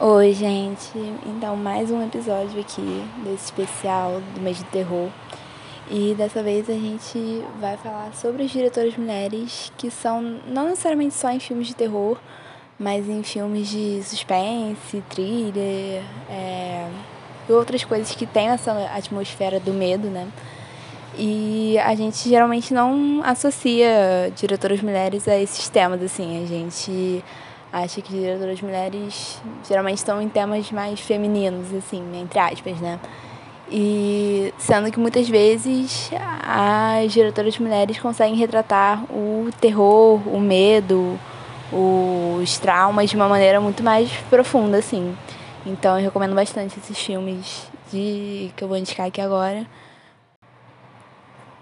Oi, gente. Então, mais um episódio aqui desse especial do mês de terror. E dessa vez a gente vai falar sobre as diretoras mulheres que são não necessariamente só em filmes de terror, mas em filmes de suspense, thriller, é, e outras coisas que têm essa atmosfera do medo, né? E a gente geralmente não associa diretoras mulheres a esses temas, assim. A gente acha que diretoras mulheres geralmente estão em temas mais femininos, assim, entre aspas, né? E sendo que muitas vezes as diretoras mulheres conseguem retratar o terror, o medo, os traumas de uma maneira muito mais profunda, assim. Então eu recomendo bastante esses filmes de que eu vou indicar aqui agora.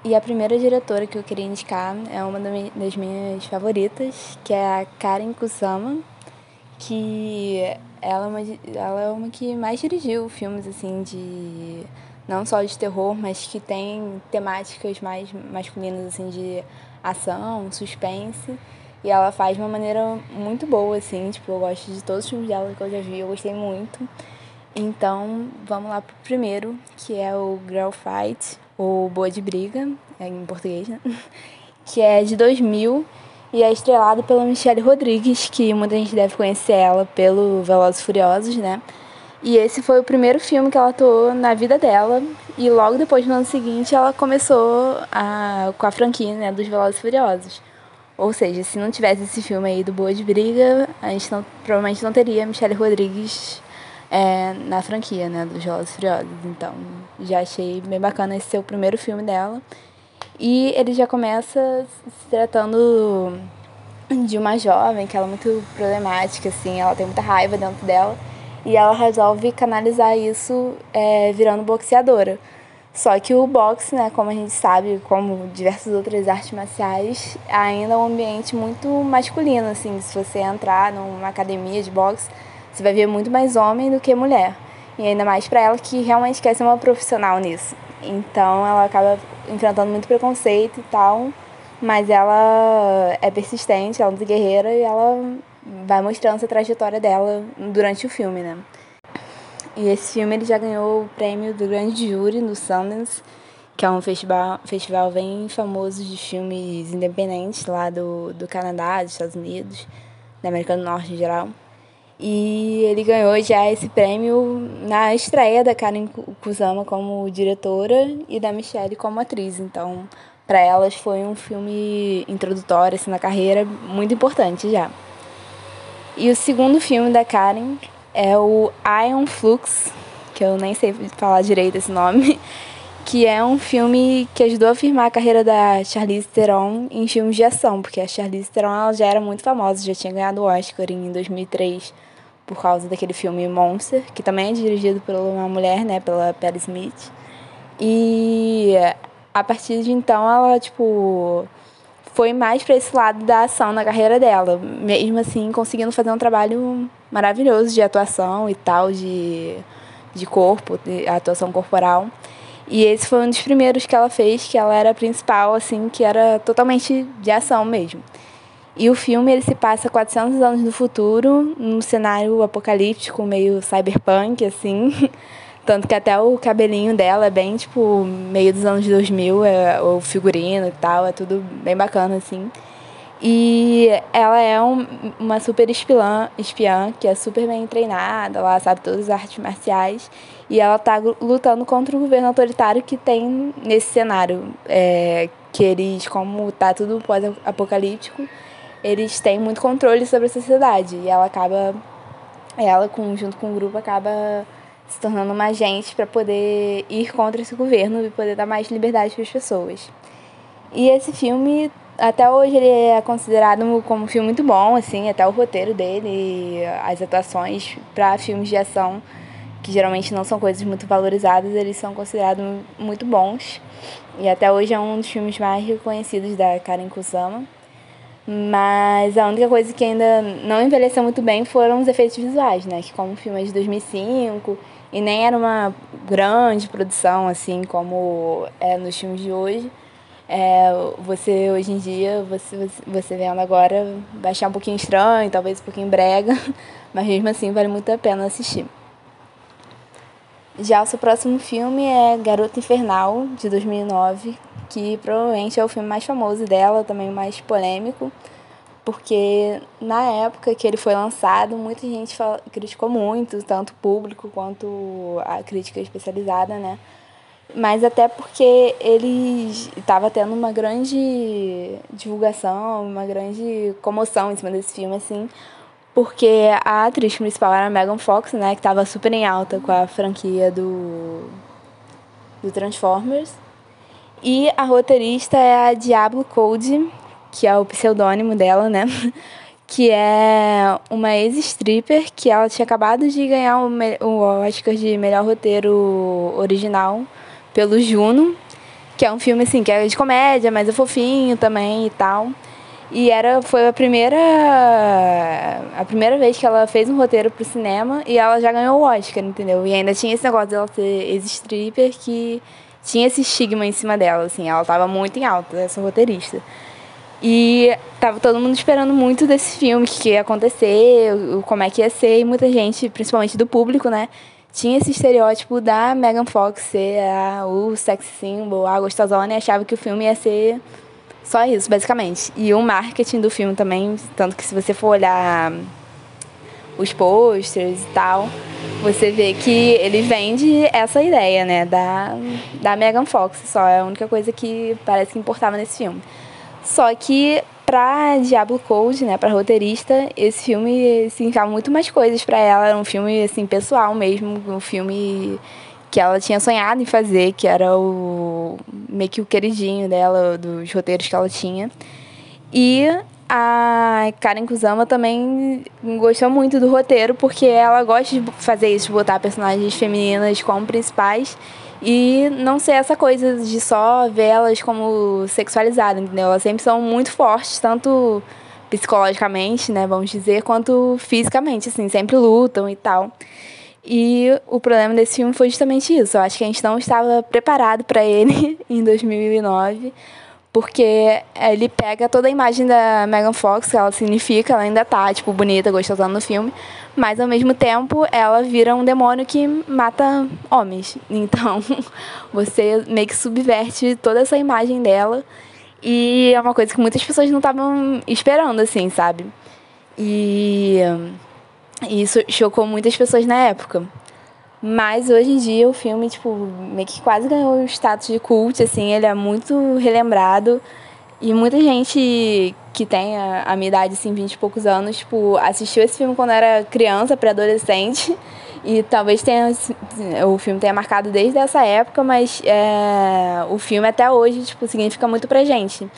E a primeira diretora que eu queria indicar é uma das minhas favoritas, que é a Karen Kusama, que ela é uma, ela é uma que mais dirigiu filmes assim de não só de terror, mas que tem temáticas mais masculinas assim de ação, suspense. E ela faz de uma maneira muito boa, assim, tipo, eu gosto de todos os filmes dela que eu já vi, eu gostei muito. Então, vamos lá pro primeiro, que é o Girl Fight, ou Boa de Briga, é em português, né? Que é de 2000 e é estrelado pela Michelle Rodrigues, que muita gente deve conhecer ela pelo Velozes Furiosos, né? E esse foi o primeiro filme que ela atuou na vida dela. E logo depois, no ano seguinte, ela começou a, com a franquia né, dos Velozes Furiosos. Ou seja, se não tivesse esse filme aí do Boa de Briga, a gente não, provavelmente não teria Michelle Rodrigues é, na franquia, né, dos Jogos Furiosos. Então, já achei bem bacana esse ser o primeiro filme dela. E ele já começa se tratando de uma jovem que ela é muito problemática, assim, ela tem muita raiva dentro dela. E ela resolve canalizar isso é, virando boxeadora. Só que o boxe, né, como a gente sabe, como diversas outras artes marciais, ainda é um ambiente muito masculino, assim, se você entrar numa academia de boxe, você vai ver muito mais homem do que mulher. E ainda mais para ela que realmente quer ser uma profissional nisso. Então ela acaba enfrentando muito preconceito e tal, mas ela é persistente, ela é muito guerreira e ela vai mostrando essa trajetória dela durante o filme, né? E esse filme ele já ganhou o prêmio do Grande Júri no Sundance, que é um festival, festival bem famoso de filmes independentes lá do, do Canadá, dos Estados Unidos, da América do Norte em geral. E ele ganhou já esse prêmio na estreia da Karen Kusama como diretora e da Michelle como atriz. Então, para elas foi um filme introdutório assim, na carreira muito importante já. E o segundo filme da Karen é o Ion Flux, que eu nem sei falar direito esse nome, que é um filme que ajudou a firmar a carreira da Charlize Theron em filmes de ação, porque a Charlize Theron ela já era muito famosa, já tinha ganhado o Oscar em 2003 por causa daquele filme Monster, que também é dirigido por uma mulher, né, pela Perry Smith. E a partir de então ela, tipo, foi mais para esse lado da ação na carreira dela, mesmo assim conseguindo fazer um trabalho maravilhoso de atuação e tal, de, de corpo, de atuação corporal. E esse foi um dos primeiros que ela fez, que ela era a principal, assim, que era totalmente de ação mesmo. E o filme ele se passa 400 anos no futuro, num cenário apocalíptico, meio cyberpunk, assim. Tanto que até o cabelinho dela é bem, tipo, meio dos anos 2000, é, o figurino e tal, é tudo bem bacana, assim. E ela é um, uma super espiã, espiã, que é super bem treinada, ela sabe todas as artes marciais. E ela tá lutando contra o governo autoritário que tem nesse cenário. É, que eles, como tá tudo pós-apocalíptico, eles têm muito controle sobre a sociedade. E ela acaba, ela com, junto com o grupo, acaba se tornando uma agente para poder ir contra esse governo e poder dar mais liberdade para as pessoas. E esse filme, até hoje, ele é considerado como um filme muito bom, assim, até o roteiro dele, as atuações para filmes de ação, que geralmente não são coisas muito valorizadas, eles são considerados muito bons. E até hoje é um dos filmes mais reconhecidos da Karen Kusama. Mas a única coisa que ainda não envelheceu muito bem foram os efeitos visuais, né? Que como o filme é de 2005 e nem era uma grande produção, assim, como é nos filmes de hoje, É, você hoje em dia, você, você vendo agora, vai achar um pouquinho estranho, talvez um pouquinho brega, mas mesmo assim vale muito a pena assistir. Já o seu próximo filme é Garota Infernal, de 2009, que provavelmente é o filme mais famoso dela, também mais polêmico, porque na época que ele foi lançado, muita gente criticou muito, tanto o público quanto a crítica especializada, né? Mas até porque ele estava tendo uma grande divulgação, uma grande comoção em cima desse filme, assim, porque a atriz principal era a Megan Fox, né, que estava super em alta com a franquia do, do Transformers. E a roteirista é a Diablo Code, que é o pseudônimo dela, né? Que é uma ex-stripper que ela tinha acabado de ganhar o, o Oscar de melhor roteiro original pelo Juno, que é um filme assim, que é de comédia, mas é fofinho também e tal. E era, foi a primeira, a primeira vez que ela fez um roteiro pro cinema e ela já ganhou o Oscar, entendeu? E ainda tinha esse negócio dela ser ex-stripper que tinha esse estigma em cima dela, assim, ela tava muito em alta, essa roteirista. E tava todo mundo esperando muito desse filme, o que ia acontecer, como é que ia ser, e muita gente, principalmente do público, né, tinha esse estereótipo da Megan Fox ser a, o sex symbol, a gostosona, e achava que o filme ia ser só isso, basicamente. E o marketing do filme também, tanto que se você for olhar os posters e tal, você vê que ele vende essa ideia, né, da, da Megan Fox, só é a única coisa que parece que importava nesse filme. Só que pra Diablo Code, né, pra roteirista, esse filme significava muito mais coisas para ela, era um filme assim pessoal mesmo, um filme que ela tinha sonhado em fazer, que era o meio que o queridinho dela, dos roteiros que ela tinha. E a Karen Kusama também gostou muito do roteiro, porque ela gosta de fazer isso, de botar personagens femininas como principais e não ser essa coisa de só ver elas como sexualizadas, entendeu? Elas sempre são muito fortes, tanto psicologicamente, né, vamos dizer, quanto fisicamente, assim, sempre lutam e tal. E o problema desse filme foi justamente isso. Eu acho que a gente não estava preparado para ele em 2009, porque ele pega toda a imagem da Megan Fox, que ela significa, ela ainda tá, tipo, bonita, gostosa no filme, mas ao mesmo tempo ela vira um demônio que mata homens. Então, você meio que subverte toda essa imagem dela. E é uma coisa que muitas pessoas não estavam esperando, assim, sabe? E e isso chocou muitas pessoas na época. Mas hoje em dia o filme, tipo, meio que quase ganhou o status de cult, assim, ele é muito relembrado. E muita gente que tem a, a minha idade, assim, 20 e poucos anos, tipo, assistiu esse filme quando era criança, pré-adolescente. E talvez tenha, o filme tenha marcado desde essa época, mas é, o filme até hoje, tipo, significa muito pra gente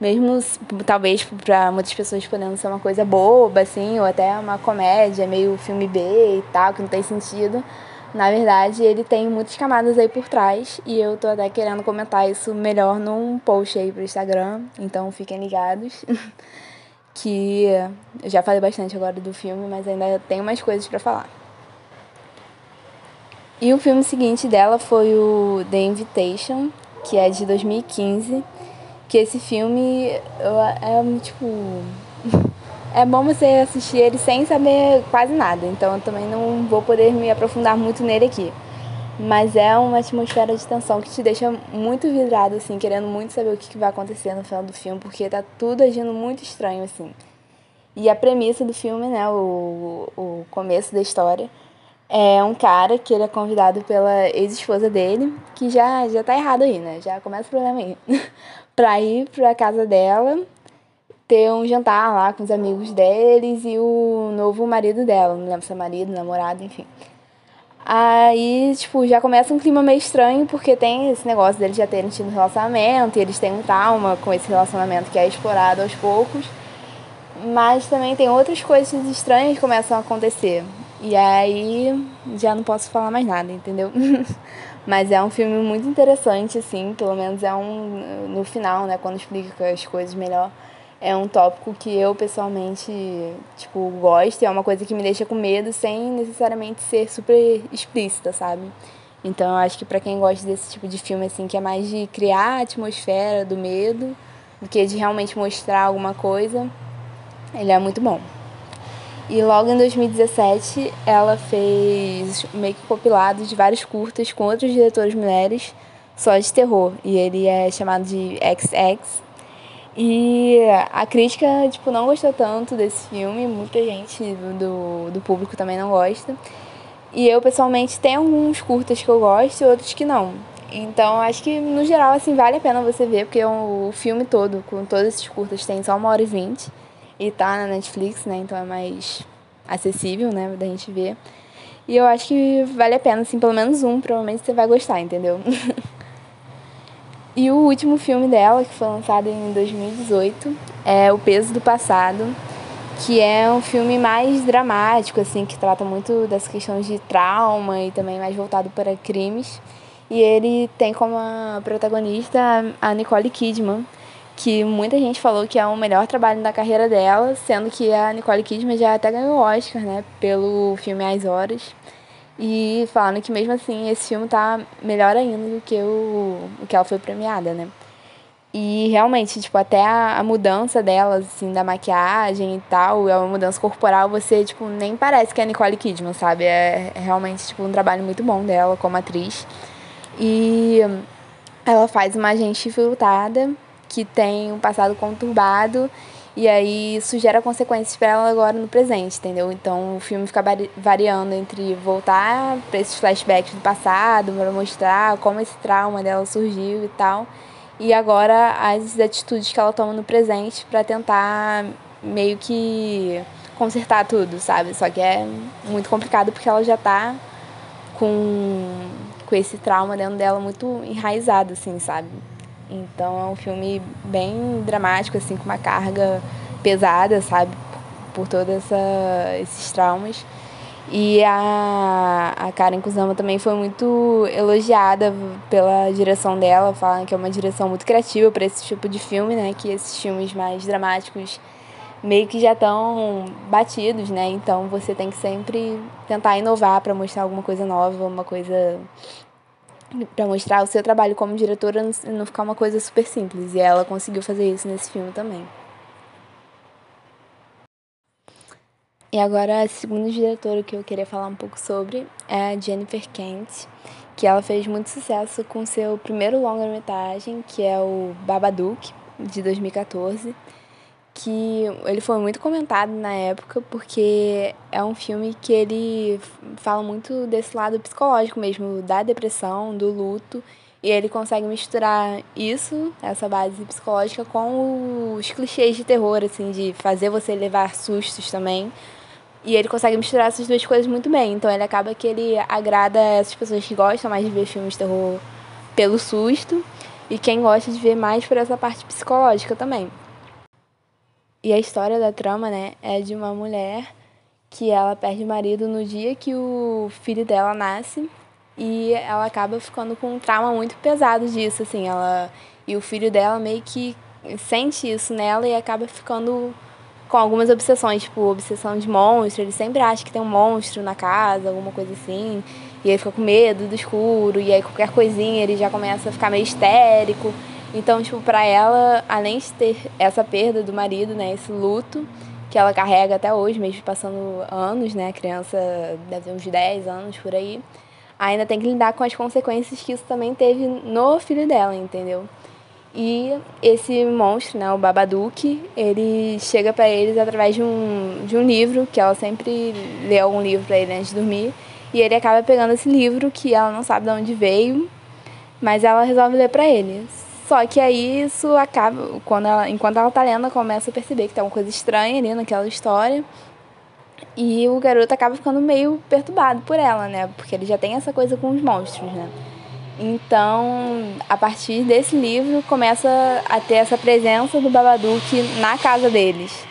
mesmo talvez para muitas pessoas podendo ser uma coisa boba, assim, ou até uma comédia, meio filme B e tal, que não tem sentido. Na verdade, ele tem muitas camadas aí por trás e eu tô até querendo comentar isso melhor num post aí pro Instagram, então fiquem ligados. que eu já falei bastante agora do filme, mas ainda tem umas coisas para falar. E o filme seguinte dela foi o The Invitation, que é de 2015 que esse filme é tipo. É bom você assistir ele sem saber quase nada, então eu também não vou poder me aprofundar muito nele aqui. Mas é uma atmosfera de tensão que te deixa muito vidrado, assim, querendo muito saber o que vai acontecer no final do filme, porque tá tudo agindo muito estranho, assim. E a premissa do filme, né, o, o começo da história, é um cara que ele é convidado pela ex-esposa dele, que já, já tá errado aí, né? Já começa o problema aí. pra ir pra casa dela, ter um jantar lá com os amigos deles e o novo marido dela, não lembro se é marido, namorado, enfim. Aí, tipo, já começa um clima meio estranho, porque tem esse negócio deles já terem tido um relacionamento, e eles têm um trauma com esse relacionamento que é explorado aos poucos. Mas também tem outras coisas estranhas que começam a acontecer. E aí já não posso falar mais nada, entendeu? Mas é um filme muito interessante, assim, pelo menos é um. No final, né, quando explica as coisas melhor, é um tópico que eu pessoalmente, tipo, gosto, é uma coisa que me deixa com medo sem necessariamente ser super explícita, sabe? Então eu acho que para quem gosta desse tipo de filme assim, que é mais de criar a atmosfera do medo do que de realmente mostrar alguma coisa, ele é muito bom. E logo em 2017 ela fez meio que compilado de vários curtas com outros diretores mulheres só de terror. E ele é chamado de XX. E a crítica, tipo, não gostou tanto desse filme, muita gente do, do público também não gosta. E eu, pessoalmente, tenho alguns curtas que eu gosto e outros que não. Então, acho que, no geral, assim, vale a pena você ver, porque o filme todo, com todos esses curtas, tem só uma hora e vinte. E tá na Netflix, né? Então é mais acessível, né, da gente ver. E eu acho que vale a pena, assim, pelo menos um, provavelmente você vai gostar, entendeu? e o último filme dela, que foi lançado em 2018, é O Peso do Passado, que é um filme mais dramático, assim, que trata muito das questões de trauma e também mais voltado para crimes. E ele tem como protagonista a Nicole Kidman, que muita gente falou que é o melhor trabalho da carreira dela, sendo que a Nicole Kidman já até ganhou o Oscar, né, pelo filme As Horas. E falando que mesmo assim esse filme tá melhor ainda do que o, o que ela foi premiada, né? E realmente, tipo, até a, a mudança dela, assim, da maquiagem e tal, é uma mudança corporal, você, tipo, nem parece que é a Nicole Kidman, sabe? É, é realmente, tipo, um trabalho muito bom dela como atriz. E ela faz uma agente infiltrada que tem um passado conturbado e aí isso gera consequências para ela agora no presente, entendeu? Então o filme fica variando entre voltar para esses flashbacks do passado, para mostrar como esse trauma dela surgiu e tal, e agora as atitudes que ela toma no presente para tentar meio que consertar tudo, sabe? Só que é muito complicado porque ela já tá com, com esse trauma dentro dela muito enraizado, assim, sabe? Então é um filme bem dramático, assim, com uma carga pesada, sabe? Por todos esses traumas. E a, a Karen Kusama também foi muito elogiada pela direção dela, falando que é uma direção muito criativa para esse tipo de filme, né? Que esses filmes mais dramáticos meio que já estão batidos, né? Então você tem que sempre tentar inovar para mostrar alguma coisa nova, uma coisa para mostrar o seu trabalho como diretora não ficar uma coisa super simples. E ela conseguiu fazer isso nesse filme também. E agora a segunda diretora que eu queria falar um pouco sobre é a Jennifer Kent, que ela fez muito sucesso com seu primeiro longa-metragem, que é o Babadook, de 2014 que ele foi muito comentado na época porque é um filme que ele fala muito desse lado psicológico mesmo, da depressão, do luto, e ele consegue misturar isso, essa base psicológica, com os clichês de terror, assim, de fazer você levar sustos também. E ele consegue misturar essas duas coisas muito bem. Então ele acaba que ele agrada essas pessoas que gostam mais de ver filmes de terror pelo susto e quem gosta de ver mais por essa parte psicológica também. E a história da trama, né, é de uma mulher que ela perde o marido no dia que o filho dela nasce e ela acaba ficando com um trauma muito pesado disso, assim, ela e o filho dela meio que sente isso nela e acaba ficando com algumas obsessões, tipo obsessão de monstro, ele sempre acha que tem um monstro na casa, alguma coisa assim, e ele fica com medo do escuro, e aí qualquer coisinha ele já começa a ficar meio histérico. Então, tipo, para ela, além de ter essa perda do marido, né, esse luto que ela carrega até hoje, mesmo passando anos, né, a criança deve ter uns 10 anos por aí, ainda tem que lidar com as consequências que isso também teve no filho dela, entendeu? E esse monstro, né, o Babadook, ele chega para eles através de um, de um livro, que ela sempre lê algum livro para ele antes de dormir, e ele acaba pegando esse livro que ela não sabe de onde veio, mas ela resolve ler para eles. Só que aí isso acaba, quando ela, enquanto ela tá lendo, ela começa a perceber que tem uma coisa estranha ali naquela história. E o garoto acaba ficando meio perturbado por ela, né? Porque ele já tem essa coisa com os monstros, né? Então, a partir desse livro, começa a ter essa presença do Babadook na casa deles.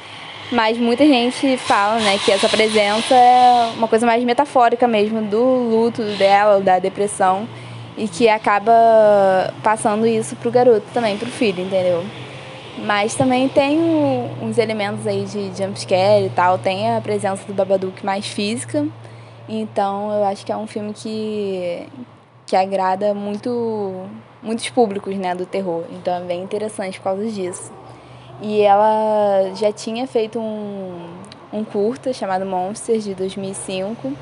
Mas muita gente fala, né, que essa presença é uma coisa mais metafórica mesmo do luto dela, da depressão e que acaba passando isso pro garoto também, pro filho, entendeu? Mas também tem uns elementos aí de jumpscare e tal, tem a presença do Babadook mais física, então eu acho que é um filme que, que agrada muito muitos públicos, né, do terror. Então é bem interessante por causa disso. E ela já tinha feito um, um curta chamado Monsters de 2005,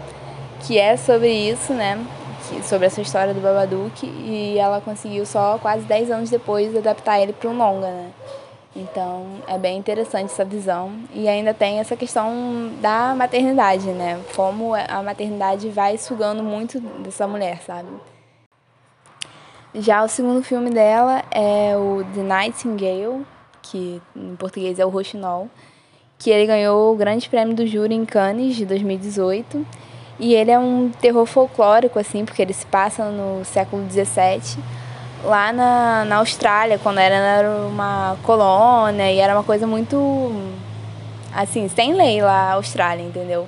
que é sobre isso, né? Sobre essa história do Babadook e ela conseguiu só quase 10 anos depois adaptar ele para um longa, né? Então é bem interessante essa visão. E ainda tem essa questão da maternidade, né? Como a maternidade vai sugando muito dessa mulher, sabe? Já o segundo filme dela é o The Nightingale, que em português é o Roxinol, que ele ganhou o Grande Prêmio do Júri em Cannes de 2018 e ele é um terror folclórico, assim, porque ele se passa no século XVII, lá na, na Austrália, quando era, era uma colônia, e era uma coisa muito, assim, sem lei lá, a Austrália, entendeu?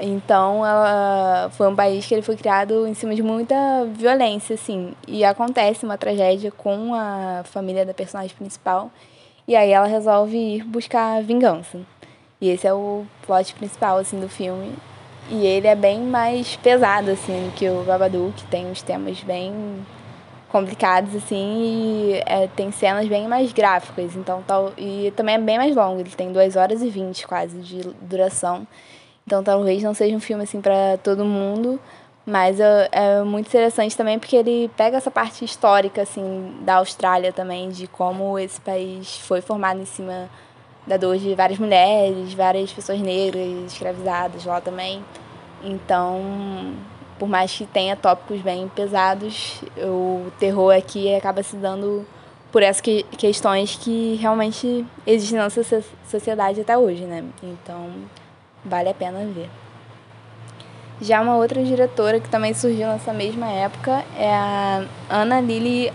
Então, ela foi um país que ele foi criado em cima de muita violência, assim. E acontece uma tragédia com a família da personagem principal. E aí ela resolve ir buscar vingança. E esse é o plot principal, assim, do filme. E ele é bem mais pesado, assim, que o Babadook, que tem uns temas bem complicados, assim, e é, tem cenas bem mais gráficas, então tal, e também é bem mais longo, ele tem 2 horas e 20 quase de duração. Então talvez não seja um filme assim para todo mundo, mas é, é, muito interessante também porque ele pega essa parte histórica assim da Austrália também, de como esse país foi formado em cima da dor de várias mulheres, várias pessoas negras escravizadas lá também. Então, por mais que tenha tópicos bem pesados, o terror aqui acaba se dando por essas que, questões que realmente existem na nossa sociedade até hoje, né? Então, vale a pena ver. Já uma outra diretora que também surgiu nessa mesma época é a Ana Lili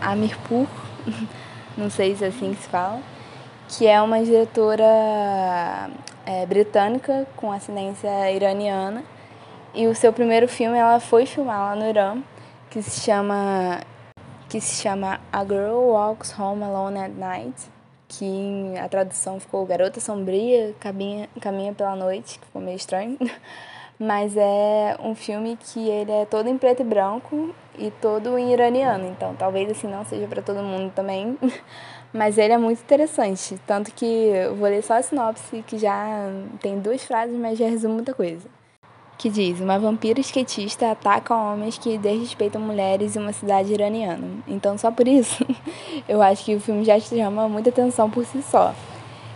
Amirpur, não sei se é assim que se fala que é uma diretora é, britânica com ascendência iraniana. E o seu primeiro filme ela foi filmar lá no Irã, que se chama que se chama A Girl Walks Home Alone at Night, que a tradução ficou Garota Sombria caminha, caminha pela noite, que ficou meio estranho. Mas é um filme que ele é todo em preto e branco e todo em iraniano, então talvez assim não seja para todo mundo também. Mas ele é muito interessante, tanto que eu vou ler só a sinopse, que já tem duas frases, mas já resume muita coisa. Que diz: Uma vampira skatista ataca homens que desrespeitam mulheres em uma cidade iraniana. Então, só por isso, eu acho que o filme já chama muita atenção por si só.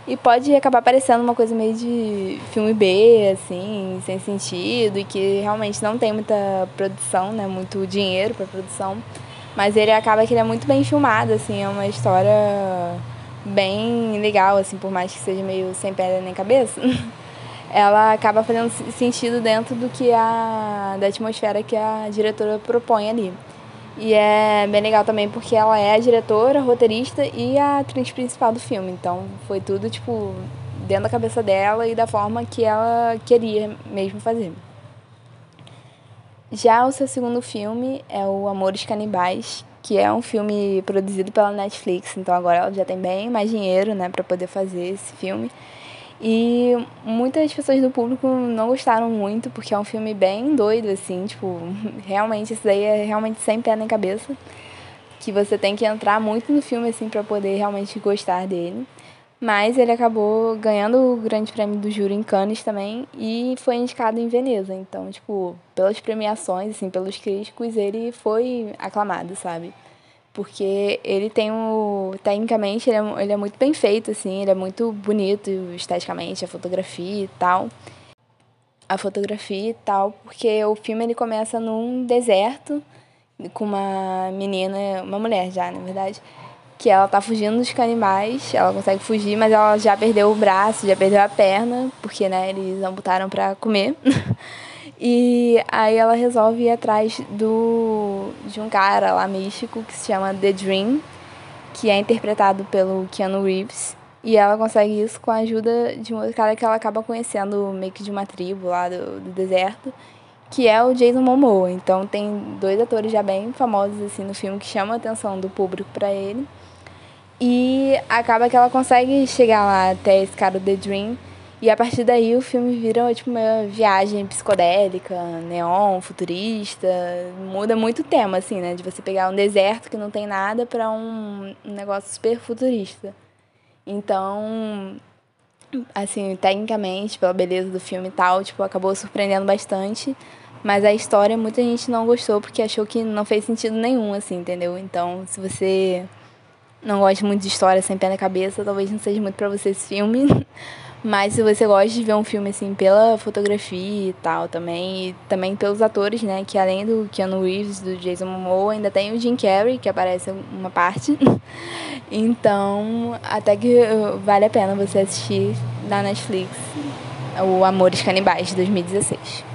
E pode acabar parecendo uma coisa meio de filme B, assim, sem sentido, e que realmente não tem muita produção, né? Muito dinheiro para produção. Mas ele acaba que ele é muito bem filmado, assim, é uma história bem legal, assim, por mais que seja meio sem pé nem cabeça. Ela acaba fazendo sentido dentro do que a da atmosfera que a diretora propõe ali. E é bem legal também porque ela é a diretora, a roteirista e a atriz principal do filme. Então foi tudo, tipo, dentro da cabeça dela e da forma que ela queria mesmo fazer. Já o seu segundo filme é o Amores Canibais, que é um filme produzido pela Netflix, então agora ela já tem bem mais dinheiro, né, para poder fazer esse filme. E muitas pessoas do público não gostaram muito, porque é um filme bem doido, assim, tipo, realmente, isso daí é realmente sem pé nem cabeça. Que você tem que entrar muito no filme, assim, para poder realmente gostar dele. Mas ele acabou ganhando o Grande Prêmio do Júri em Cannes também e foi indicado em Veneza. Então, tipo, pelas premiações, assim, pelos críticos, ele foi aclamado, sabe? Porque ele tem um. Tecnicamente, ele é, ele é muito bem feito, assim, ele é muito bonito esteticamente, a fotografia e tal. A fotografia e tal, porque o filme ele começa num deserto com uma menina, uma mulher já, na verdade que ela tá fugindo dos canibais, ela consegue fugir, mas ela já perdeu o braço, já perdeu a perna, porque, né, eles amputaram para comer. e aí ela resolve ir atrás do de um cara lá místico que se chama The Dream, que é interpretado pelo Keanu Reeves. E ela consegue isso com a ajuda de um cara que ela acaba conhecendo meio que de uma tribo lá do, do deserto, que é o Jason Momoa. Então tem dois atores já bem famosos assim no filme que chamam a atenção do público para ele. E acaba que ela consegue chegar lá até esse cara The Dream E a partir daí o filme vira tipo uma viagem psicodélica, neon, futurista, muda muito o tema assim, né, de você pegar um deserto que não tem nada para um, um negócio super futurista. Então, assim, tecnicamente, pela beleza do filme e tal, tipo, acabou surpreendendo bastante. Mas a história muita gente não gostou porque achou que não fez sentido nenhum, assim, entendeu? Então, se você não gosta muito de história sem pé na cabeça, talvez não seja muito para você esse filme. Mas se você gosta de ver um filme assim pela fotografia e tal também, e também pelos atores, né, que além do Keanu Reeves, do Jason Momoa, ainda tem o Jim Carrey, que aparece uma parte. então, até que vale a pena você assistir na Netflix o Amores Canibais de 2016.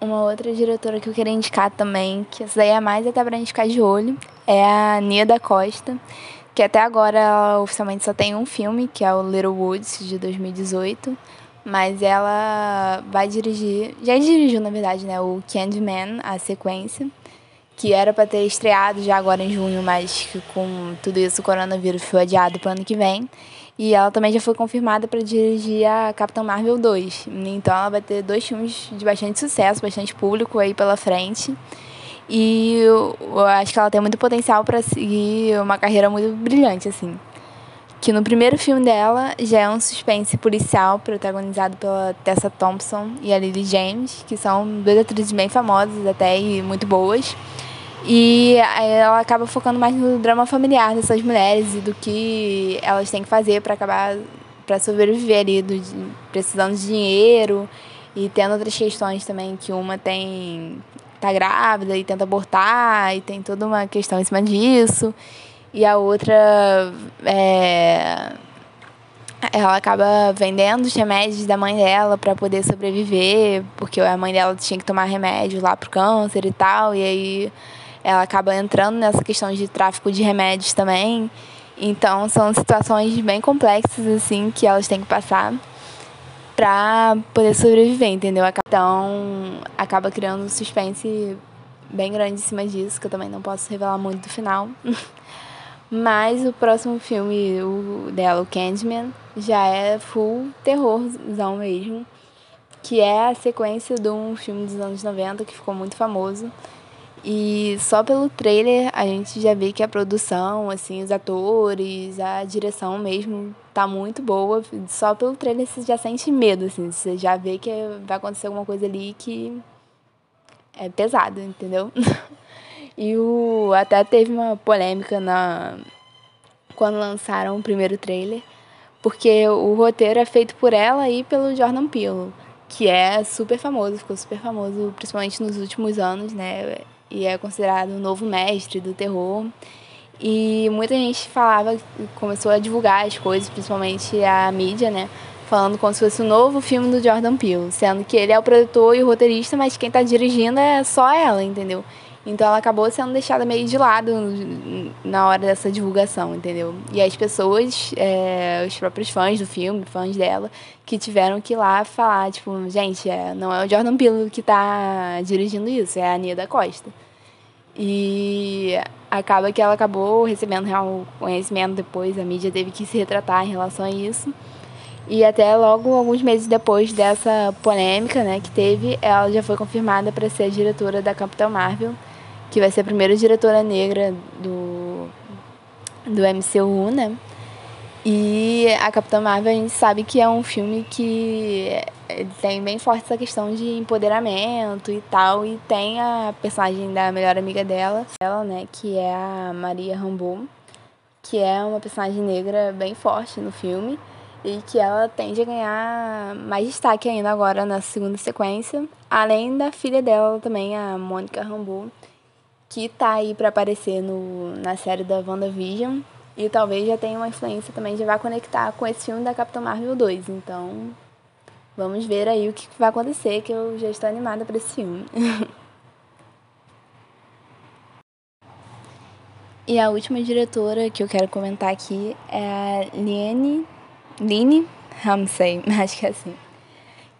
Uma outra diretora que eu queria indicar também, que essa daí é mais até pra gente ficar de olho, é a Nia da Costa, que até agora ela oficialmente só tem um filme, que é o Little Woods, de 2018. Mas ela vai dirigir, já dirigiu na verdade, né, o Candyman, a sequência, que era para ter estreado já agora em junho, mas que com tudo isso o coronavírus foi adiado para ano que vem. E ela também já foi confirmada para dirigir a Capitã Marvel 2. Então ela vai ter dois filmes de bastante sucesso, bastante público aí pela frente. E eu acho que ela tem muito potencial para seguir uma carreira muito brilhante, assim. Que no primeiro filme dela já é um suspense policial protagonizado pela Tessa Thompson e a Lily James, que são duas atrizes bem famosas até e muito boas. E ela acaba focando mais no drama familiar dessas mulheres e do que elas têm que fazer para acabar para sobreviver ali, do, precisando de dinheiro. E tendo outras questões também que uma tem tá grávida e tenta abortar e tem toda uma questão em cima disso. E a outra é, ela acaba vendendo os remédios da mãe dela para poder sobreviver porque a mãe dela tinha que tomar remédio lá pro câncer e tal. E aí ela acaba entrando nessa questão de tráfico de remédios também. Então são situações bem complexas assim que elas têm que passar para poder sobreviver, entendeu? Então acaba criando um suspense bem grande em cima disso, que eu também não posso revelar muito do final. Mas o próximo filme o dela, o Candyman, já é full terrorzão mesmo, que é a sequência de um filme dos anos 90 que ficou muito famoso, e só pelo trailer a gente já vê que a produção, assim, os atores, a direção mesmo tá muito boa. Só pelo trailer você já sente medo, assim, você já vê que vai acontecer alguma coisa ali que é pesada, entendeu? e o até teve uma polêmica na quando lançaram o primeiro trailer, porque o roteiro é feito por ela e pelo Jordan Peele, que é super famoso, ficou super famoso, principalmente nos últimos anos, né? E é considerado o novo mestre do terror. E muita gente falava, começou a divulgar as coisas, principalmente a mídia, né? Falando como se fosse o novo filme do Jordan Peele, sendo que ele é o produtor e o roteirista, mas quem está dirigindo é só ela, entendeu? Então ela acabou sendo deixada meio de lado na hora dessa divulgação, entendeu? E as pessoas, é, os próprios fãs do filme, fãs dela, que tiveram que ir lá falar, tipo, gente, é, não é o Jordan Peele que está dirigindo isso, é a Ania da Costa. E acaba que ela acabou recebendo real conhecimento depois, a mídia teve que se retratar em relação a isso. E até logo, alguns meses depois dessa polêmica né, que teve, ela já foi confirmada para ser a diretora da Capitão Marvel que vai ser a primeira diretora negra do, do MCU, né? E a Capitã Marvel a gente sabe que é um filme que tem bem forte essa questão de empoderamento e tal. E tem a personagem da melhor amiga dela, ela, né, que é a Maria Rambeau, que é uma personagem negra bem forte no filme e que ela tende a ganhar mais destaque ainda agora na segunda sequência, além da filha dela também, a Mônica Rambeau, que tá aí para aparecer no, na série da WandaVision. E talvez já tenha uma influência também, já vai conectar com esse filme da Capitã Marvel 2. Então, vamos ver aí o que vai acontecer, que eu já estou animada para esse filme. e a última diretora que eu quero comentar aqui é a Liane, Line Ramsey, acho que é assim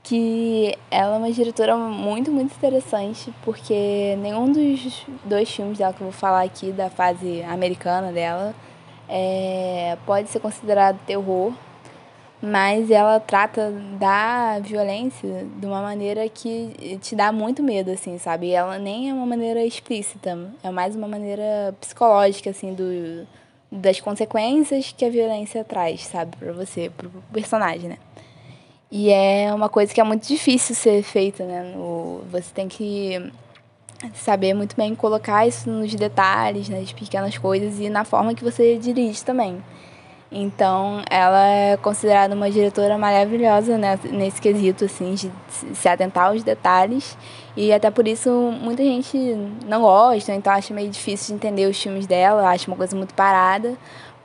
que ela é uma diretora muito, muito interessante, porque nenhum dos dois filmes dela que eu vou falar aqui, da fase americana dela, é, pode ser considerado terror, mas ela trata da violência de uma maneira que te dá muito medo, assim, sabe? Ela nem é uma maneira explícita, é mais uma maneira psicológica, assim, do, das consequências que a violência traz, sabe, para você, pro personagem, né? E é uma coisa que é muito difícil ser feita, né? No, você tem que saber muito bem colocar isso nos detalhes, nas pequenas coisas e na forma que você dirige também. Então, ela é considerada uma diretora maravilhosa né, nesse quesito, assim, de se atentar aos detalhes. E até por isso muita gente não gosta, então acha meio difícil de entender os filmes dela, acha uma coisa muito parada.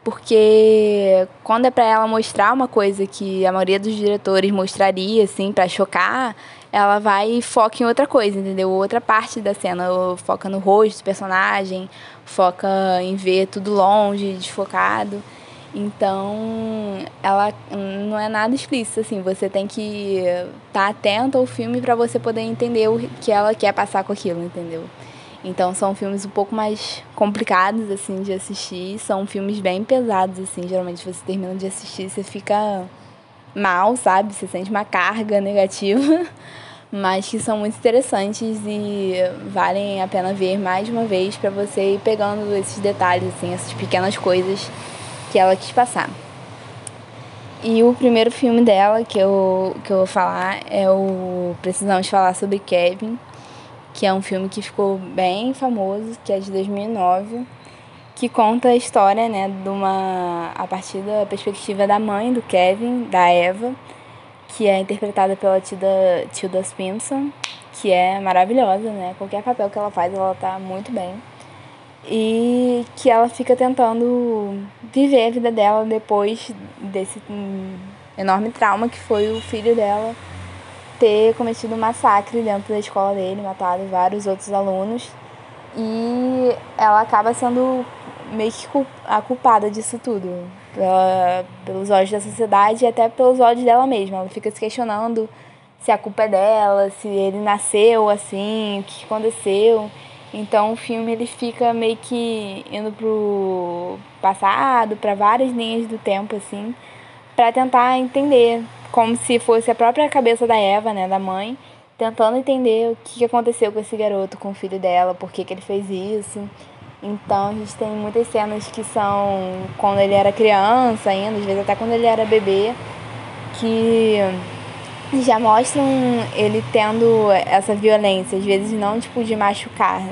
Porque quando é para ela mostrar uma coisa que a maioria dos diretores mostraria, assim, para chocar, ela vai e foca em outra coisa, entendeu? Outra parte da cena, foca no rosto do personagem, foca em ver tudo longe, desfocado. Então, ela não é nada explícito, assim, você tem que estar tá atento ao filme para você poder entender o que ela quer passar com aquilo, entendeu? Então, são filmes um pouco mais complicados, assim, de assistir, são filmes bem pesados, assim, geralmente você termina de assistir, você fica mal, sabe? Você sente uma carga negativa, mas que são muito interessantes e valem a pena ver mais uma vez para você ir pegando esses detalhes, assim, essas pequenas coisas que ela quis passar. E o primeiro filme dela que eu, que eu vou falar é o Precisamos Falar sobre Kevin, que é um filme que ficou bem famoso, que é de 2009, que conta a história, né, de uma a partir da perspectiva da mãe do Kevin, da Eva, que é interpretada pela Tilda, Tilda Swinton, que é maravilhosa, né? Qualquer papel que ela faz, ela tá muito bem e que ela fica tentando viver a vida dela depois desse enorme trauma que foi o filho dela ter cometido um massacre dentro da escola dele, matado vários outros alunos. E ela acaba sendo meio que a culpada disso tudo, pelos olhos da sociedade e até pelos olhos dela mesma. Ela fica se questionando se a culpa é dela, se ele nasceu assim, o que aconteceu. Então o filme ele fica meio que indo pro passado, para várias linhas do tempo assim, para tentar entender, como se fosse a própria cabeça da Eva, né, da mãe, tentando entender o que aconteceu com esse garoto, com o filho dela, por que, que ele fez isso. Então a gente tem muitas cenas que são quando ele era criança ainda, às vezes até quando ele era bebê, que já mostram ele tendo essa violência, às vezes não tipo de machucar,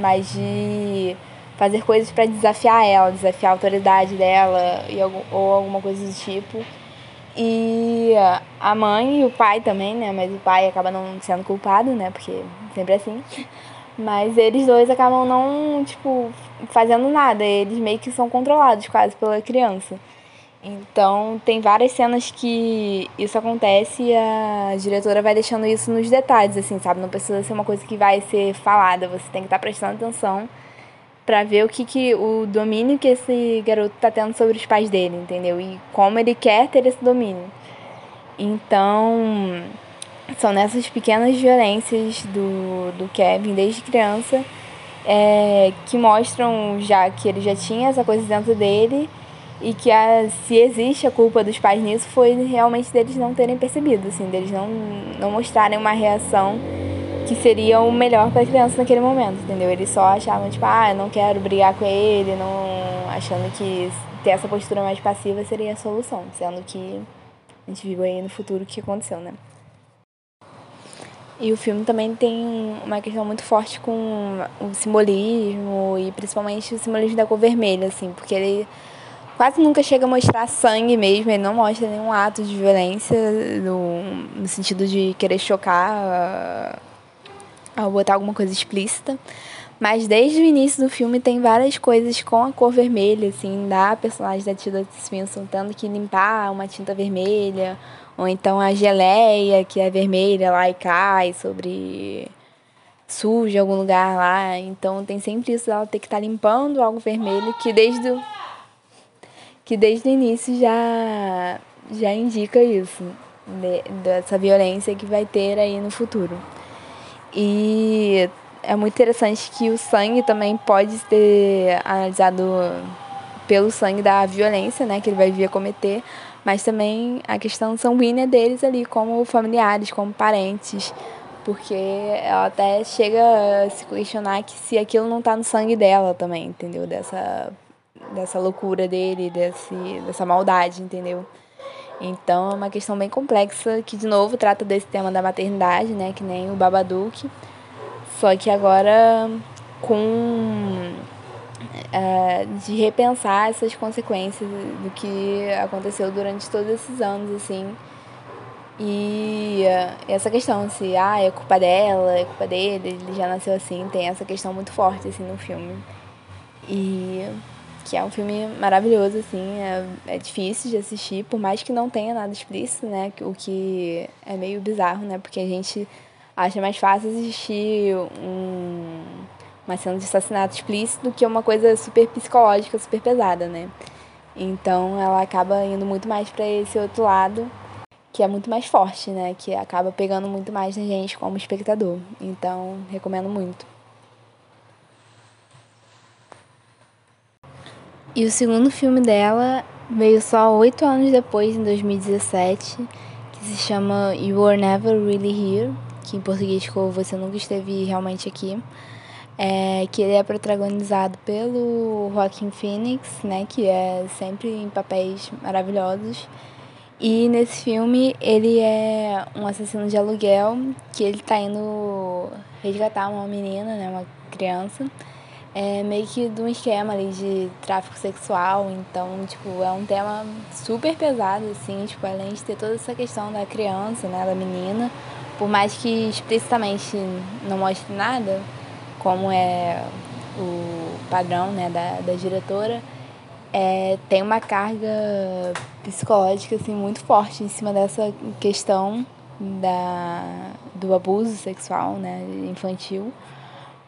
mas de fazer coisas para desafiar ela, desafiar a autoridade dela ou alguma coisa do tipo. E a mãe e o pai também, né? Mas o pai acaba não sendo culpado, né? Porque sempre é assim. Mas eles dois acabam não, tipo, fazendo nada. Eles meio que são controlados quase pela criança. Então, tem várias cenas que isso acontece e a diretora vai deixando isso nos detalhes, assim, sabe? Não precisa ser uma coisa que vai ser falada, você tem que estar prestando atenção para ver o que, que o domínio que esse garoto tá tendo sobre os pais dele, entendeu? E como ele quer ter esse domínio. Então, são nessas pequenas violências do, do Kevin desde criança é, que mostram já que ele já tinha essa coisa dentro dele e que a, se existe a culpa dos pais nisso foi realmente deles não terem percebido, assim, deles não, não mostrarem uma reação que seria o melhor para a criança naquele momento, entendeu? Eles só achavam, tipo, ah, eu não quero brigar com ele, não achando que ter essa postura mais passiva seria a solução, sendo que a gente viu aí no futuro o que aconteceu, né? E o filme também tem uma questão muito forte com o simbolismo e principalmente o simbolismo da cor vermelha, assim, porque ele quase nunca chega a mostrar sangue mesmo, ele não mostra nenhum ato de violência no, no sentido de querer chocar uh, ou botar alguma coisa explícita. Mas desde o início do filme tem várias coisas com a cor vermelha, assim, da personagem da Tilda Swinton tendo que limpar uma tinta vermelha, ou então a geleia que é vermelha lá e cai sobre suja algum lugar lá. Então tem sempre isso ela ter que estar tá limpando algo vermelho que desde o que desde o início já, já indica isso, de, dessa violência que vai ter aí no futuro. E é muito interessante que o sangue também pode ser analisado pelo sangue da violência, né, que ele vai vir a cometer, mas também a questão sanguínea deles ali, como familiares, como parentes, porque ela até chega a se questionar que se aquilo não tá no sangue dela também, entendeu? Dessa, dessa loucura dele, desse, dessa maldade, entendeu? Então é uma questão bem complexa que, de novo, trata desse tema da maternidade, né? Que nem o Babadook. Só que agora com é, de repensar essas consequências do que aconteceu durante todos esses anos, assim. E uh, essa questão, se ah, é culpa dela, é culpa dele, ele já nasceu assim, tem essa questão muito forte assim no filme. E que é um filme maravilhoso, assim, é, é difícil de assistir, por mais que não tenha nada explícito, né? O que é meio bizarro, né? Porque a gente acha mais fácil assistir um uma cena de assassinato explícito do que uma coisa super psicológica, super pesada, né? Então ela acaba indo muito mais para esse outro lado, que é muito mais forte, né? Que acaba pegando muito mais na gente como espectador. Então, recomendo muito. E o segundo filme dela veio só oito anos depois, em 2017, que se chama You Were Never Really Here, que em português ficou Você Nunca Esteve Realmente Aqui é, que ele é protagonizado pelo Joaquin Phoenix, né, que é sempre em papéis maravilhosos. E nesse filme ele é um assassino de aluguel que ele está indo resgatar uma menina, né, uma criança, é meio que de um esquema ali de tráfico sexual, então, tipo, é um tema super pesado, assim, tipo, além de ter toda essa questão da criança, né, da menina, por mais que explicitamente não mostre nada, como é o padrão né, da, da diretora, é, tem uma carga psicológica assim, muito forte em cima dessa questão da, do abuso sexual né, infantil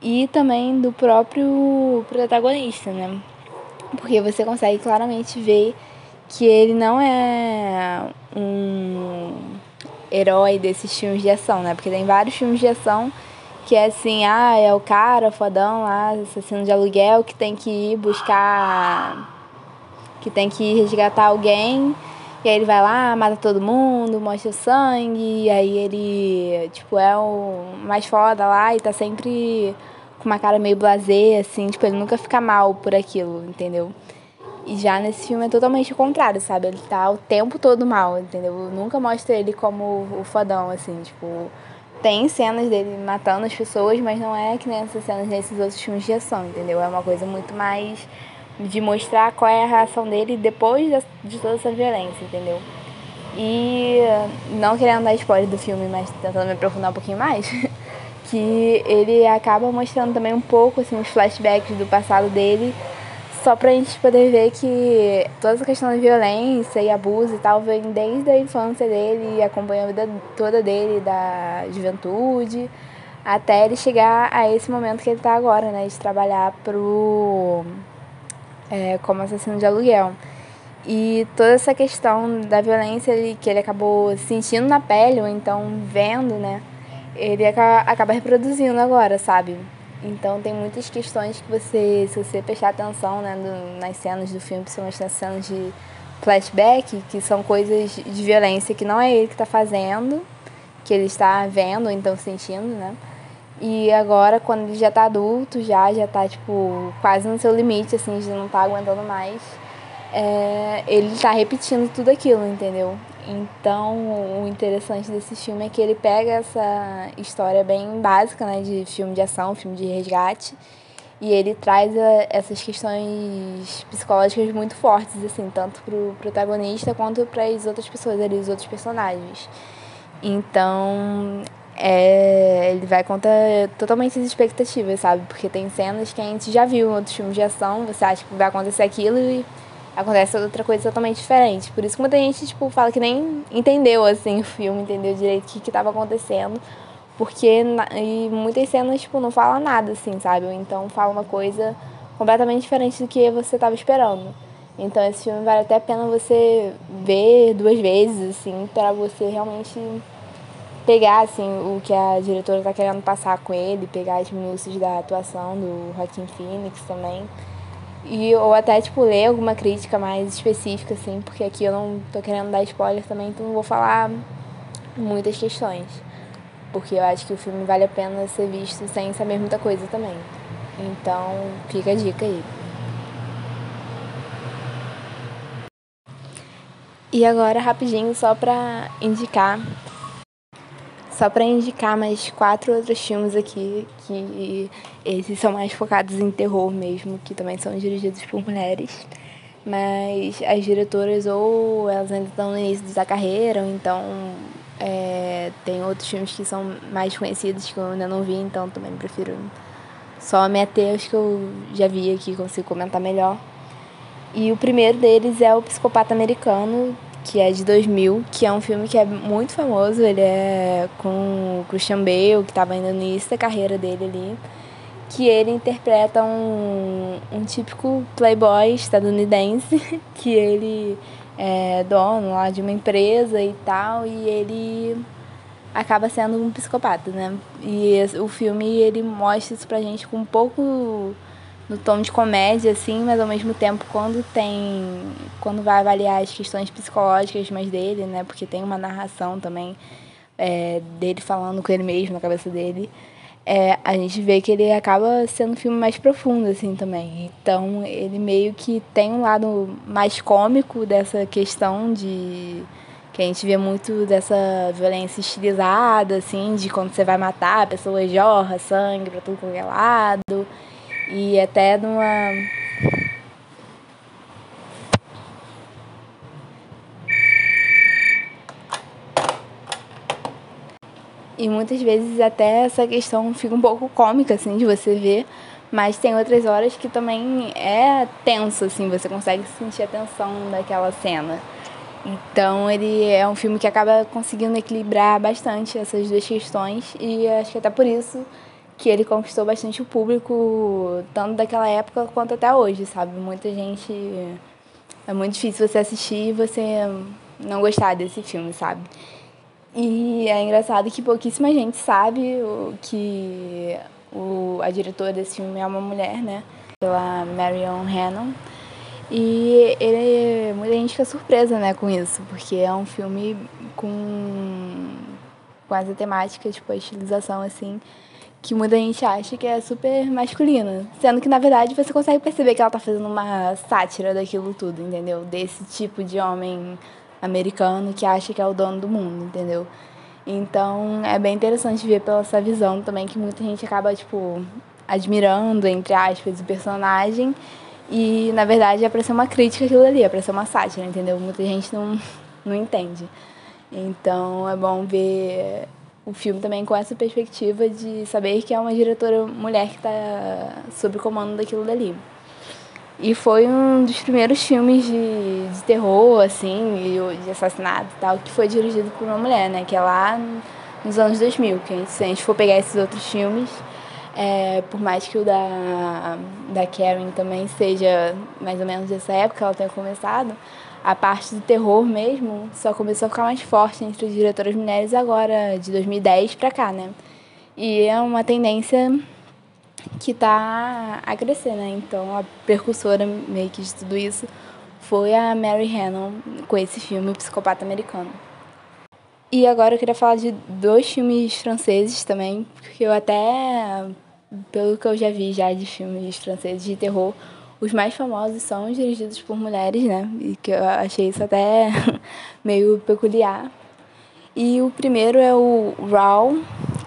e também do próprio protagonista, né? Porque você consegue claramente ver que ele não é um herói desses filmes de ação, né? Porque tem vários filmes de ação que é assim, ah, é o cara fodão lá, assassino de aluguel, que tem que ir buscar. que tem que resgatar alguém. E aí ele vai lá, mata todo mundo, mostra o sangue, e aí ele, tipo, é o mais foda lá e tá sempre com uma cara meio blasé, assim, tipo, ele nunca fica mal por aquilo, entendeu? E já nesse filme é totalmente o contrário, sabe? Ele tá o tempo todo mal, entendeu? Nunca mostra ele como o fodão, assim, tipo, tem cenas dele matando as pessoas, mas não é que nem essas cenas nesses outros filmes de ação, entendeu? É uma coisa muito mais de mostrar qual é a reação dele depois de toda essa violência, entendeu? E não querendo dar spoiler do filme, mas tentando me aprofundar um pouquinho mais, que ele acaba mostrando também um pouco assim os flashbacks do passado dele só pra gente poder ver que toda essa questão da violência e abuso e tal vem desde a infância dele acompanha a vida toda dele, da juventude, até ele chegar a esse momento que ele tá agora, né? De trabalhar pro. É, como assassino de aluguel. E toda essa questão da violência que ele acabou sentindo na pele, ou então vendo, né? Ele acaba reproduzindo agora, sabe? Então tem muitas questões que você, se você prestar atenção né, nas cenas do filme, principalmente nas cenas de flashback, que são coisas de violência que não é ele que está fazendo, que ele está vendo ou então sentindo, né? E agora, quando ele já está adulto, já, já está tipo, quase no seu limite, assim, de não tá aguentando mais, é, ele está repetindo tudo aquilo, entendeu? Então, o interessante desse filme é que ele pega essa história bem básica, né, de filme de ação, filme de resgate, e ele traz eh, essas questões psicológicas muito fortes, assim, tanto pro protagonista quanto para as outras pessoas ali, os outros personagens. Então, é, ele vai contra totalmente as expectativas, sabe? Porque tem cenas que a gente já viu em outros filmes de ação, você acha que vai acontecer aquilo e acontece outra coisa totalmente diferente. Por isso que muita gente, tipo, fala que nem entendeu, assim, o filme, entendeu direito o que, que tava acontecendo. Porque na, e muitas cenas, tipo, não fala nada, assim, sabe? Ou então fala uma coisa completamente diferente do que você tava esperando. Então esse filme vale até a pena você ver duas vezes, assim, para você realmente pegar, assim, o que a diretora tá querendo passar com ele, pegar as minúcias da atuação do Joaquim Phoenix também. E, ou até, tipo, ler alguma crítica mais específica, assim, porque aqui eu não tô querendo dar spoiler também, então não vou falar muitas questões. Porque eu acho que o filme vale a pena ser visto sem saber muita coisa também. Então, fica a dica aí. E agora, rapidinho, só pra indicar. Só pra indicar mais quatro outros filmes aqui, que esses são mais focados em terror mesmo, que também são dirigidos por mulheres. Mas as diretoras, ou elas ainda estão no início da carreira, ou então é, tem outros filmes que são mais conhecidos que eu ainda não vi, então também prefiro só me ater aos que eu já vi aqui, consigo comentar melhor. E o primeiro deles é O Psicopata Americano, que é de 2000, que é um filme que é muito famoso. Ele é com o Christian Bale, que estava ainda no início da carreira dele ali. Que ele interpreta um, um típico playboy estadunidense, que ele é dono lá de uma empresa e tal, e ele acaba sendo um psicopata, né? E o filme ele mostra isso pra gente com um pouco no tom de comédia, assim, mas ao mesmo tempo quando tem. quando vai avaliar as questões psicológicas mais dele, né? Porque tem uma narração também é, dele falando com ele mesmo na cabeça dele. É, a gente vê que ele acaba sendo um filme mais profundo, assim, também. Então, ele meio que tem um lado mais cômico dessa questão de... Que a gente vê muito dessa violência estilizada, assim, de quando você vai matar, a pessoa jorra sangue pra tudo qualquer lado. E até numa. E muitas vezes até essa questão fica um pouco cômica, assim, de você ver. Mas tem outras horas que também é tenso, assim, você consegue sentir a tensão daquela cena. Então ele é um filme que acaba conseguindo equilibrar bastante essas duas questões e acho que até por isso que ele conquistou bastante o público, tanto daquela época quanto até hoje, sabe? Muita gente. É muito difícil você assistir e você não gostar desse filme, sabe? E é engraçado que pouquíssima gente sabe que o, a diretora desse filme é uma mulher, né? Pela Marion Hannon. E ele, muita gente fica surpresa né, com isso, porque é um filme com, com essa temática, tipo, a estilização, assim, que muita gente acha que é super masculina. Sendo que, na verdade, você consegue perceber que ela tá fazendo uma sátira daquilo tudo, entendeu? Desse tipo de homem americano que acha que é o dono do mundo, entendeu? Então, é bem interessante ver pela essa visão também que muita gente acaba, tipo, admirando, entre aspas, o personagem. E, na verdade, é pra ser uma crítica aquilo ali, é pra ser uma sátira, entendeu? Muita gente não, não entende. Então, é bom ver o filme também com essa perspectiva de saber que é uma diretora mulher que está sob o comando daquilo dali. E foi um dos primeiros filmes de, de terror, assim, de assassinato e tal, que foi dirigido por uma mulher, né? Que é lá nos anos 2000, que a gente, se a gente for pegar esses outros filmes, é, por mais que o da, da Karen também seja mais ou menos dessa época, ela tenha começado, a parte do terror mesmo só começou a ficar mais forte entre as diretoras mulheres agora, de 2010 para cá, né? E é uma tendência que tá a crescer, né? Então a precursora meio que de tudo isso foi a Mary Hannon com esse filme Psicopata Americano. E agora eu queria falar de dois filmes franceses também, porque eu até, pelo que eu já vi já de filmes franceses de terror, os mais famosos são dirigidos por mulheres, né? E que eu achei isso até meio peculiar. E o primeiro é o Raw,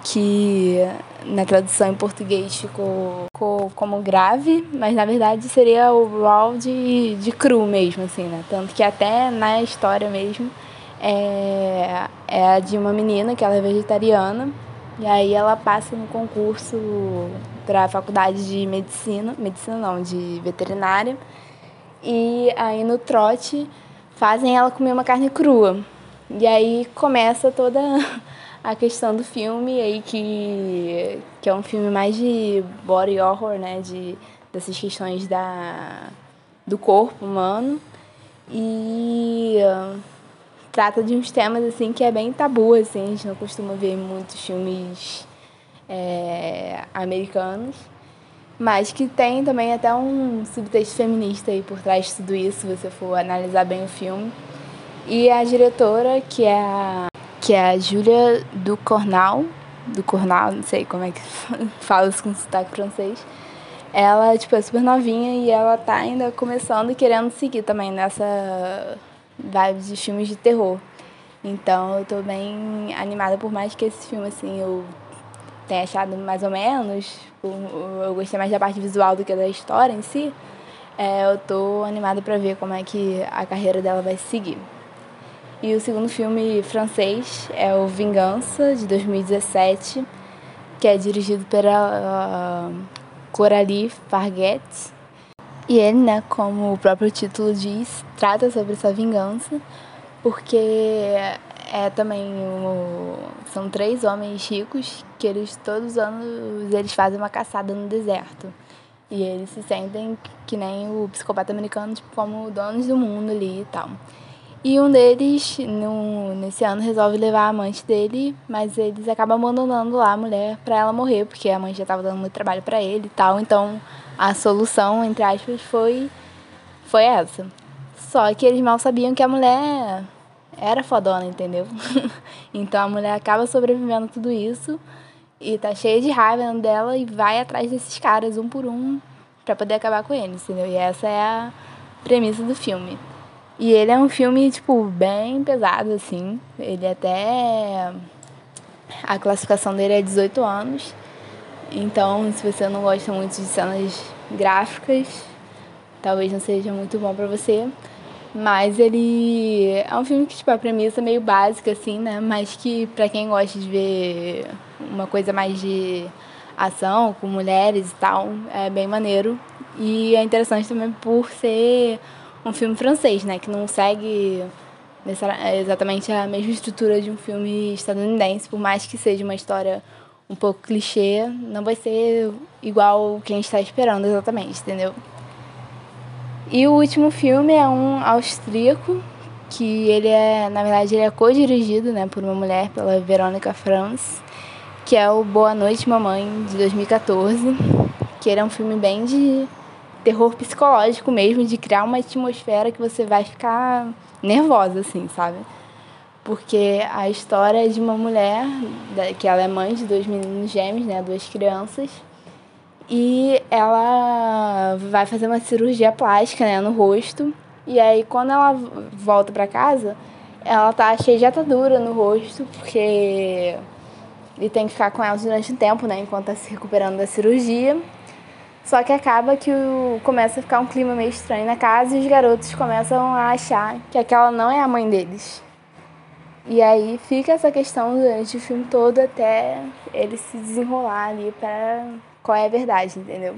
que na tradução em português ficou, ficou, como grave, mas na verdade seria o Raw de, de cru mesmo, assim, né? Tanto que até na história mesmo é, é a de uma menina que ela é vegetariana e aí ela passa no concurso para a faculdade de medicina, medicina não, de veterinária. E aí no trote fazem ela comer uma carne crua. E aí começa toda a questão do filme aí que que é um filme mais de body horror, né, de dessas questões da do corpo humano. E trata de uns temas assim que é bem tabu assim, a gente não costuma ver muitos filmes é, americanos. mas que tem também até um subtexto feminista aí por trás de tudo isso, se você for analisar bem o filme. E a diretora, que é a, que é a Júlia do Cornal, do Cornal, não sei como é que fala isso com sotaque francês. Ela, tipo, é super novinha e ela tá ainda começando e querendo seguir também nessa vibe de filmes de terror. Então eu tô bem animada, por mais que esse filme, assim, eu tenha achado mais ou menos, eu gostei mais da parte visual do que da história em si, é, eu tô animada para ver como é que a carreira dela vai seguir. E o segundo filme francês é o Vingança, de 2017, que é dirigido pela uh, Coralie Farguet. E ele, né, como o próprio título diz, trata sobre essa vingança, porque é também o, são três homens ricos que eles todos os anos eles fazem uma caçada no deserto. E eles se sentem que nem o psicopata americano, tipo, como donos do mundo ali e tal. E um deles, no, nesse ano, resolve levar a amante dele, mas eles acabam abandonando lá a mulher pra ela morrer, porque a mãe já tava dando muito trabalho para ele e tal. Então a solução, entre aspas, foi, foi essa. Só que eles mal sabiam que a mulher era fodona, entendeu? então a mulher acaba sobrevivendo a tudo isso e tá cheia de raiva dela e vai atrás desses caras um por um para poder acabar com eles, entendeu? E essa é a premissa do filme. E ele é um filme, tipo, bem pesado, assim. Ele até. A classificação dele é 18 anos. Então, se você não gosta muito de cenas gráficas, talvez não seja muito bom para você. Mas ele é um filme que, tipo, a premissa é meio básica, assim, né? Mas que, pra quem gosta de ver uma coisa mais de ação, com mulheres e tal, é bem maneiro. E é interessante também por ser um filme francês, né? Que não segue exatamente a mesma estrutura de um filme estadunidense, por mais que seja uma história um pouco clichê, não vai ser igual quem está esperando exatamente, entendeu? E o último filme é um austríaco, que ele é, na verdade, ele é co-dirigido, né, por uma mulher, pela Verônica Franz, que é o Boa Noite Mamãe, de 2014, que ele é um filme bem de terror psicológico mesmo, de criar uma atmosfera que você vai ficar nervosa, assim, sabe? Porque a história é de uma mulher, que ela é mãe de dois meninos gêmeos, né, duas crianças, e ela vai fazer uma cirurgia plástica, né, no rosto. E aí quando ela volta para casa, ela tá cheia de atadura no rosto, porque ele tem que ficar com ela durante um tempo, né, enquanto tá se recuperando da cirurgia. Só que acaba que o, começa a ficar um clima meio estranho na casa e os garotos começam a achar que aquela não é a mãe deles. E aí fica essa questão durante o filme todo até ele se desenrolar ali para qual é a verdade, entendeu?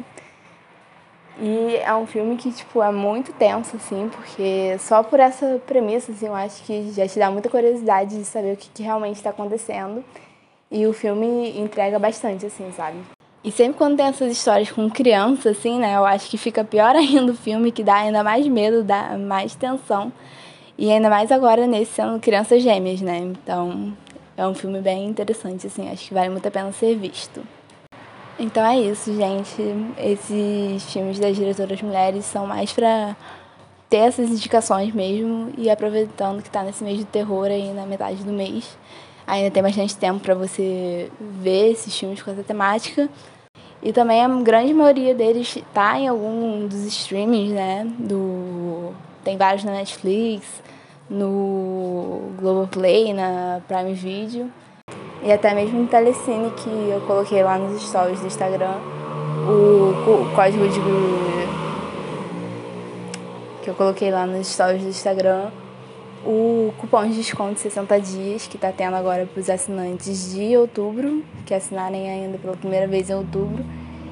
E é um filme que, tipo, é muito tenso, assim, porque só por essa premissa, assim, eu acho que já te dá muita curiosidade de saber o que, que realmente está acontecendo. E o filme entrega bastante, assim, sabe? E sempre quando tem essas histórias com criança, assim, né, eu acho que fica pior ainda o filme, que dá ainda mais medo, dá mais tensão. E ainda mais agora nesse sendo crianças gêmeas, né? Então é um filme bem interessante, assim, acho que vale muito a pena ser visto. Então é isso, gente. Esses filmes das diretoras mulheres são mais pra ter essas indicações mesmo e aproveitando que tá nesse mês de terror aí na metade do mês. Ainda tem bastante tempo para você ver esses filmes com essa temática. E também a grande maioria deles tá em algum dos streamings, né? Do... Tem vários na Netflix, no Globoplay, na Prime Video. E até mesmo no Telecine, que eu coloquei lá nos stories do Instagram, o, o código de. que eu coloquei lá nos stories do Instagram, o cupom de desconto de 60 dias, que está tendo agora para os assinantes de outubro, que assinarem ainda pela primeira vez em outubro.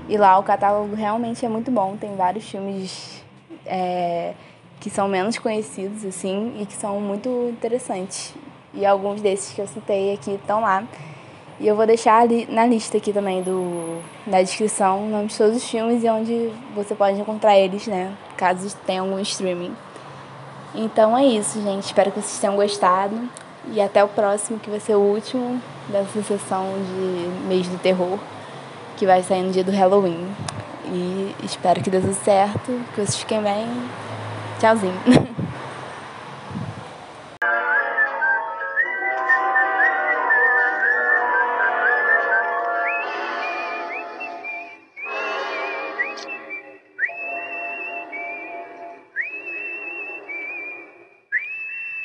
E lá o catálogo realmente é muito bom, tem vários filmes é, que são menos conhecidos, assim, e que são muito interessantes. E alguns desses que eu citei aqui estão lá. E eu vou deixar ali na lista aqui também do na descrição o nome de todos os filmes e onde você pode encontrar eles, né? Caso tenha algum streaming. Então é isso, gente. Espero que vocês tenham gostado. E até o próximo, que vai ser o último dessa sessão de mês do terror, que vai sair no dia do Halloween. E espero que dê tudo certo, que vocês fiquem bem. Tchauzinho.